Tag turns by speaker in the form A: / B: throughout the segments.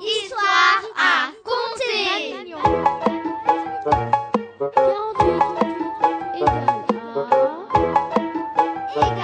A: História é a contar.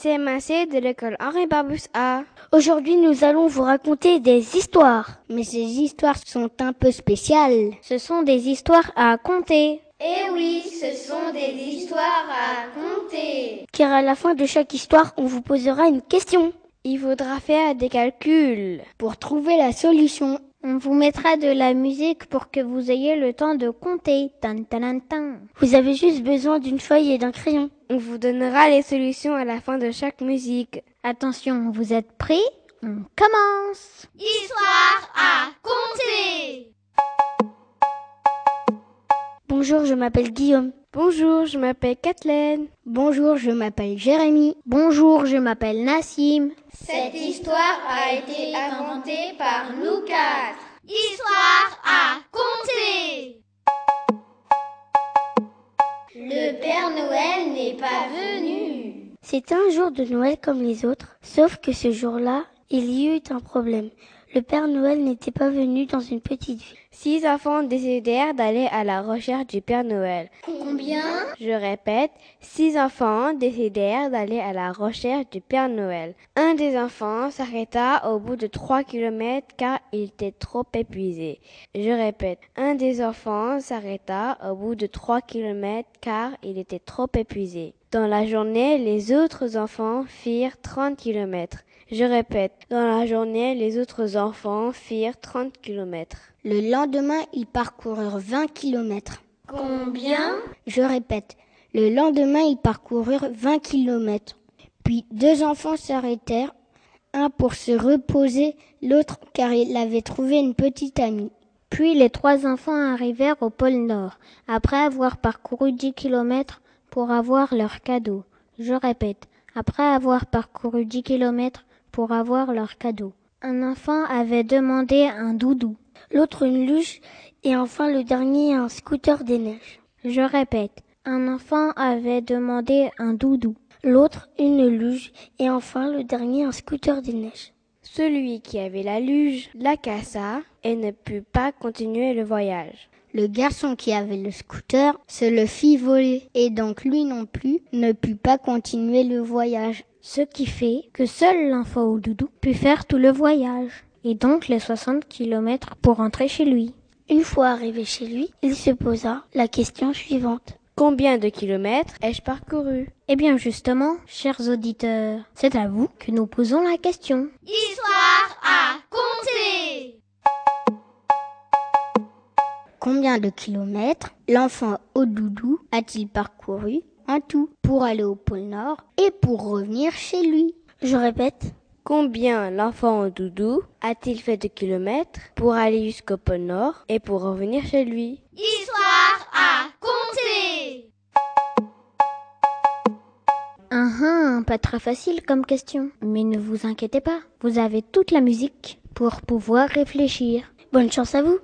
A: CM1C de l'école Henri Barbus A.
B: Aujourd'hui, nous allons vous raconter des histoires. Mais ces histoires sont un peu spéciales.
A: Ce sont des histoires à compter.
C: Eh oui, ce sont des histoires à compter.
B: Car à la fin de chaque histoire, on vous posera une question.
A: Il faudra faire des calculs
B: pour trouver la solution
A: on vous mettra de la musique pour que vous ayez le temps de compter. Tan, tan, tan.
B: Vous avez juste besoin d'une feuille et d'un crayon.
A: On vous donnera les solutions à la fin de chaque musique. Attention, vous êtes prêts? On commence
C: Histoire à compter
B: Bonjour, je m'appelle Guillaume.
A: Bonjour, je m'appelle Kathleen.
B: Bonjour, je m'appelle Jérémy.
A: Bonjour, je m'appelle Nassim.
C: Cette histoire a été inventée par nous quatre. Histoire à compter. Le Père Noël n'est pas venu.
B: C'était un jour de Noël comme les autres, sauf que ce jour-là, il y eut un problème. Le Père Noël n'était pas venu dans une petite ville.
A: Six enfants décidèrent d'aller à la recherche du Père Noël.
C: Combien?
A: Je répète, six enfants décidèrent d'aller à la recherche du Père Noël. Un des enfants s'arrêta au bout de trois kilomètres car il était trop épuisé. Je répète, un des enfants s'arrêta au bout de trois kilomètres car il était trop épuisé. Dans la journée, les autres enfants firent 30 kilomètres. Je répète, dans la journée, les autres enfants firent 30 kilomètres.
B: Le lendemain, ils parcoururent 20 kilomètres.
C: Combien?
B: Je répète, le lendemain, ils parcoururent 20 kilomètres. Puis deux enfants s'arrêtèrent, un pour se reposer, l'autre car il avait trouvé une petite amie.
A: Puis les trois enfants arrivèrent au pôle Nord, après avoir parcouru 10 kilomètres pour avoir leur cadeau. Je répète, après avoir parcouru 10 kilomètres pour avoir leur cadeau. Un enfant avait demandé un doudou,
B: l'autre une luge et enfin le dernier un scooter des neiges.
A: Je répète, un enfant avait demandé un doudou,
B: l'autre une luge et enfin le dernier un scooter des neiges.
A: Celui qui avait la luge la cassa et ne put pas continuer le voyage.
B: Le garçon qui avait le scooter se le fit voler et donc lui non plus ne put pas continuer le voyage.
A: Ce qui fait que seul l'enfant au doudou put faire tout le voyage et donc les 60 kilomètres pour rentrer chez lui.
B: Une fois arrivé chez lui, il se posa la question suivante.
A: Combien de kilomètres ai-je parcouru? Eh bien justement, chers auditeurs, c'est à vous que nous posons la question.
C: Histoire à compter
B: Combien de kilomètres l'enfant au doudou a-t-il parcouru? Tout pour aller au pôle Nord et pour revenir chez lui Je répète.
A: Combien l'enfant au doudou a-t-il fait de kilomètres pour aller jusqu'au pôle Nord et pour revenir chez lui?
C: Histoire à compter
A: Ah pas très facile comme question. Mais ne vous inquiétez pas, vous avez toute la musique pour pouvoir réfléchir.
B: Bonne chance à vous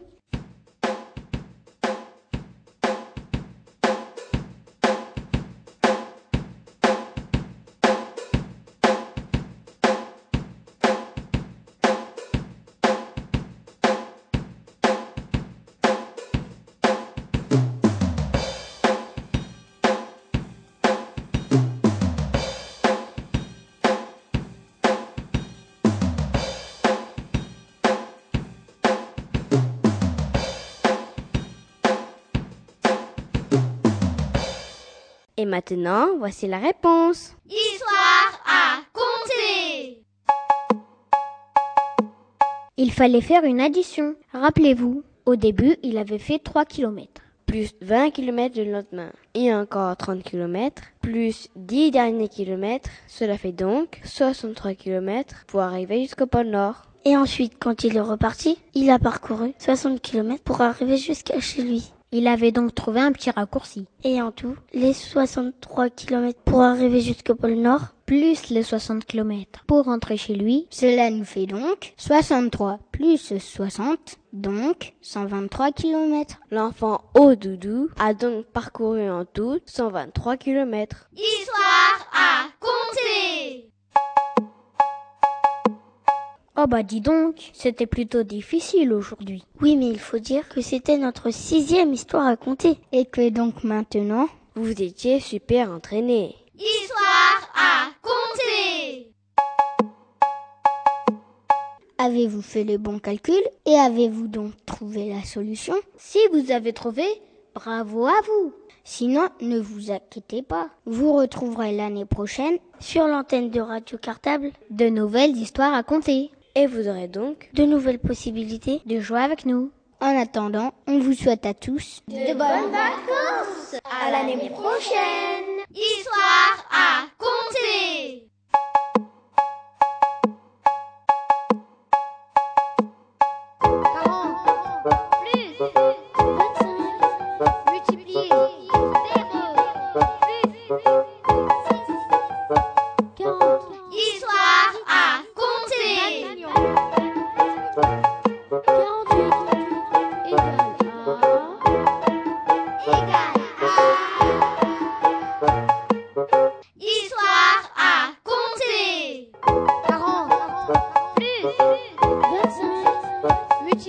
A: Et maintenant, voici la réponse.
C: Histoire à compter.
A: Il fallait faire une addition. Rappelez-vous, au début, il avait fait 3 kilomètres. Plus 20 kilomètres le lendemain. Et encore 30 kilomètres. Plus 10 derniers kilomètres. Cela fait donc 63 kilomètres pour arriver jusqu'au pôle Nord.
B: Et ensuite, quand il est reparti, il a parcouru 60 kilomètres pour arriver jusqu'à chez lui.
A: Il avait donc trouvé un petit raccourci.
B: Et en tout, les 63 kilomètres pour arriver jusqu'au pôle Nord,
A: plus les 60 kilomètres pour rentrer chez lui.
B: Cela nous fait donc 63 plus 60, donc 123 kilomètres.
A: L'enfant au doudou a donc parcouru en tout 123 kilomètres.
C: Histoire à compter.
D: Oh bah dis donc, c'était plutôt difficile aujourd'hui.
B: Oui, mais il faut dire que c'était notre sixième histoire à compter. Et que donc maintenant,
A: vous étiez super entraîné.
C: Histoire à compter
B: Avez-vous fait les bons calculs et avez-vous donc trouvé la solution?
D: Si vous avez trouvé, bravo à vous.
B: Sinon, ne vous inquiétez pas. Vous retrouverez l'année prochaine, sur l'antenne de Radio Cartable,
D: de nouvelles histoires à compter.
A: Et vous aurez donc
B: de nouvelles possibilités
D: de jouer avec nous.
B: En attendant, on vous souhaite à tous
C: de bonnes vacances. À l'année prochaine. Histoire à compter.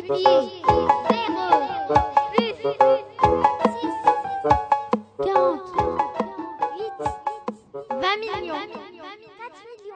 D: Bye.